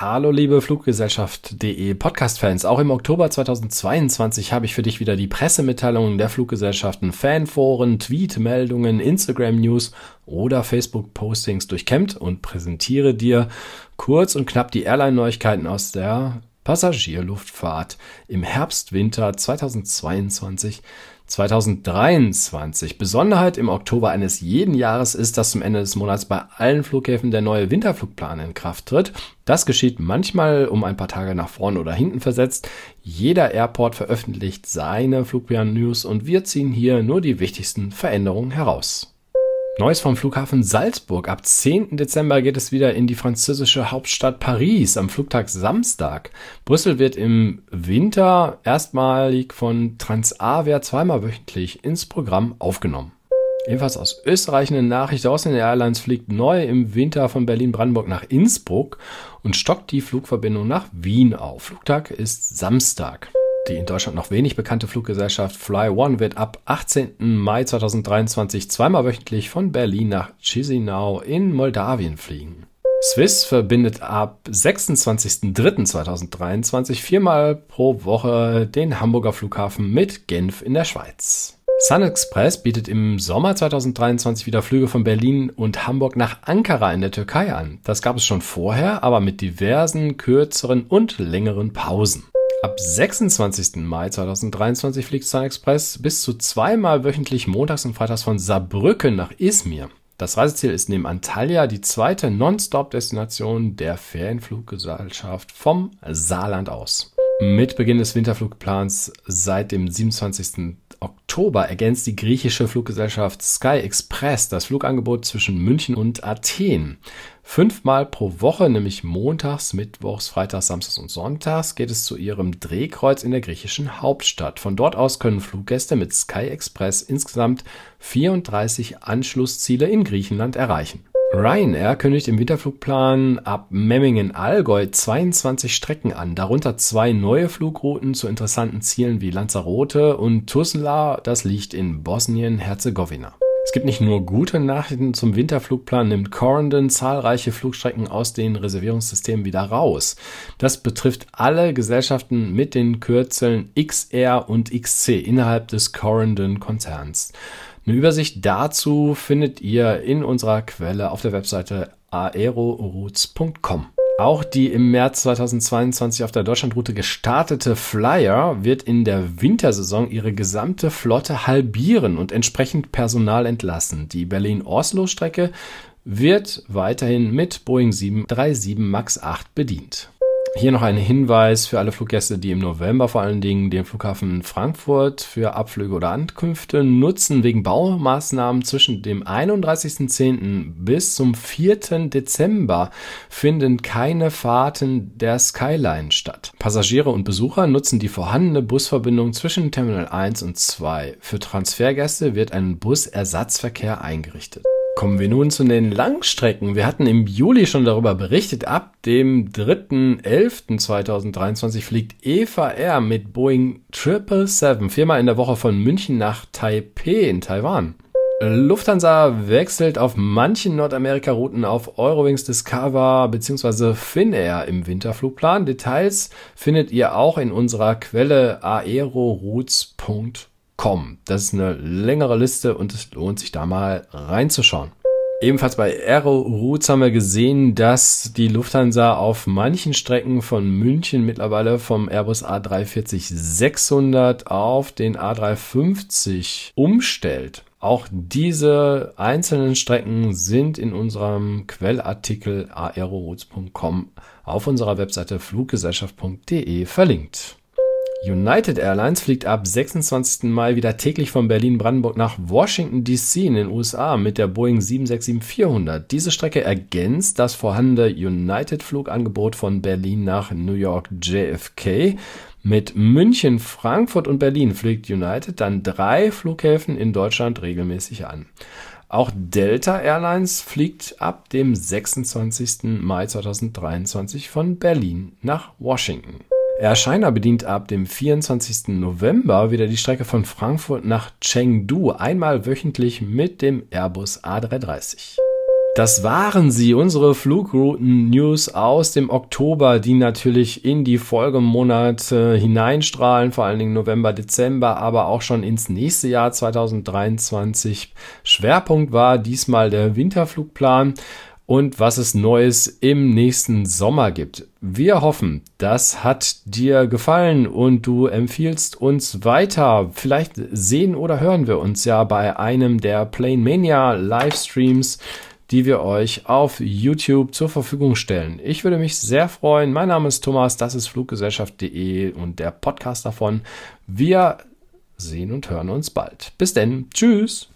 Hallo liebe Fluggesellschaft.de Podcast-Fans. Auch im Oktober 2022 habe ich für dich wieder die Pressemitteilungen der Fluggesellschaften, Fanforen, Tweet-Meldungen, Instagram-News oder Facebook-Postings durchkämmt und präsentiere dir kurz und knapp die Airline-Neuigkeiten aus der Passagierluftfahrt im Herbst-Winter 2022 2023. Besonderheit im Oktober eines jeden Jahres ist, dass zum Ende des Monats bei allen Flughäfen der neue Winterflugplan in Kraft tritt. Das geschieht manchmal um ein paar Tage nach vorne oder hinten versetzt. Jeder Airport veröffentlicht seine Flugplan-News und wir ziehen hier nur die wichtigsten Veränderungen heraus. Neues vom Flughafen Salzburg. Ab 10. Dezember geht es wieder in die französische Hauptstadt Paris am Flugtag Samstag. Brüssel wird im Winter erstmalig von Transavia zweimal wöchentlich ins Programm aufgenommen. Ebenfalls aus Österreich eine Nachricht aus den Airlines fliegt neu im Winter von Berlin-Brandenburg nach Innsbruck und stockt die Flugverbindung nach Wien auf. Flugtag ist Samstag. Die in Deutschland noch wenig bekannte Fluggesellschaft Fly One wird ab 18. Mai 2023 zweimal wöchentlich von Berlin nach Chisinau in Moldawien fliegen. Swiss verbindet ab 26.03.2023 viermal pro Woche den Hamburger Flughafen mit Genf in der Schweiz. Sun Express bietet im Sommer 2023 wieder Flüge von Berlin und Hamburg nach Ankara in der Türkei an. Das gab es schon vorher, aber mit diversen kürzeren und längeren Pausen. Ab 26. Mai 2023 fliegt Sun Express bis zu zweimal wöchentlich montags und freitags von Saarbrücken nach Izmir. Das Reiseziel ist neben Antalya die zweite Non-Stop-Destination der Ferienfluggesellschaft vom Saarland aus. Mit Beginn des Winterflugplans seit dem 27. Oktober ergänzt die griechische Fluggesellschaft Sky Express das Flugangebot zwischen München und Athen. Fünfmal pro Woche, nämlich montags, mittwochs, freitags, samstags und sonntags, geht es zu ihrem Drehkreuz in der griechischen Hauptstadt. Von dort aus können Fluggäste mit Sky Express insgesamt 34 Anschlussziele in Griechenland erreichen. Ryanair kündigt im Winterflugplan ab Memmingen-Allgäu 22 Strecken an, darunter zwei neue Flugrouten zu interessanten Zielen wie Lanzarote und Tuzla, das liegt in Bosnien-Herzegowina. Es gibt nicht nur gute Nachrichten zum Winterflugplan, nimmt Corendon zahlreiche Flugstrecken aus den Reservierungssystemen wieder raus. Das betrifft alle Gesellschaften mit den Kürzeln XR und XC innerhalb des Corendon-Konzerns. Eine Übersicht dazu findet ihr in unserer Quelle auf der Webseite aeroroutes.com. Auch die im März 2022 auf der Deutschlandroute gestartete Flyer wird in der Wintersaison ihre gesamte Flotte halbieren und entsprechend Personal entlassen. Die Berlin-Oslo-Strecke wird weiterhin mit Boeing 737 MAX 8 bedient. Hier noch ein Hinweis für alle Fluggäste, die im November vor allen Dingen den Flughafen Frankfurt für Abflüge oder Ankünfte nutzen. Wegen Baumaßnahmen zwischen dem 31.10. bis zum 4. Dezember finden keine Fahrten der Skyline statt. Passagiere und Besucher nutzen die vorhandene Busverbindung zwischen Terminal 1 und 2. Für Transfergäste wird ein Busersatzverkehr eingerichtet. Kommen wir nun zu den Langstrecken. Wir hatten im Juli schon darüber berichtet. Ab dem 3.11.2023 fliegt Eva Air mit Boeing 777 viermal in der Woche von München nach Taipei in Taiwan. Lufthansa wechselt auf manchen Nordamerika-Routen auf Eurowings Discover bzw. Finnair im Winterflugplan. Details findet ihr auch in unserer Quelle aeroroutes.com kommen. Das ist eine längere Liste und es lohnt sich da mal reinzuschauen. Ebenfalls bei Aero Routes haben wir gesehen, dass die Lufthansa auf manchen Strecken von München mittlerweile vom Airbus A340-600 auf den A350 umstellt. Auch diese einzelnen Strecken sind in unserem Quellartikel aeroroutes.com auf unserer Webseite fluggesellschaft.de verlinkt. United Airlines fliegt ab 26. Mai wieder täglich von Berlin-Brandenburg nach Washington DC in den USA mit der Boeing 767-400. Diese Strecke ergänzt das vorhandene United-Flugangebot von Berlin nach New York JFK. Mit München, Frankfurt und Berlin fliegt United dann drei Flughäfen in Deutschland regelmäßig an. Auch Delta Airlines fliegt ab dem 26. Mai 2023 von Berlin nach Washington. China bedient ab dem 24. November wieder die Strecke von Frankfurt nach Chengdu einmal wöchentlich mit dem Airbus A330. Das waren sie, unsere Flugrouten-News aus dem Oktober, die natürlich in die Folgemonate hineinstrahlen, vor allen Dingen November, Dezember, aber auch schon ins nächste Jahr 2023. Schwerpunkt war diesmal der Winterflugplan und was es Neues im nächsten Sommer gibt. Wir hoffen, das hat dir gefallen und du empfiehlst uns weiter. Vielleicht sehen oder hören wir uns ja bei einem der Plane Mania Livestreams die wir euch auf YouTube zur Verfügung stellen. Ich würde mich sehr freuen. Mein Name ist Thomas, das ist Fluggesellschaft.de und der Podcast davon. Wir sehen und hören uns bald. Bis denn. Tschüss.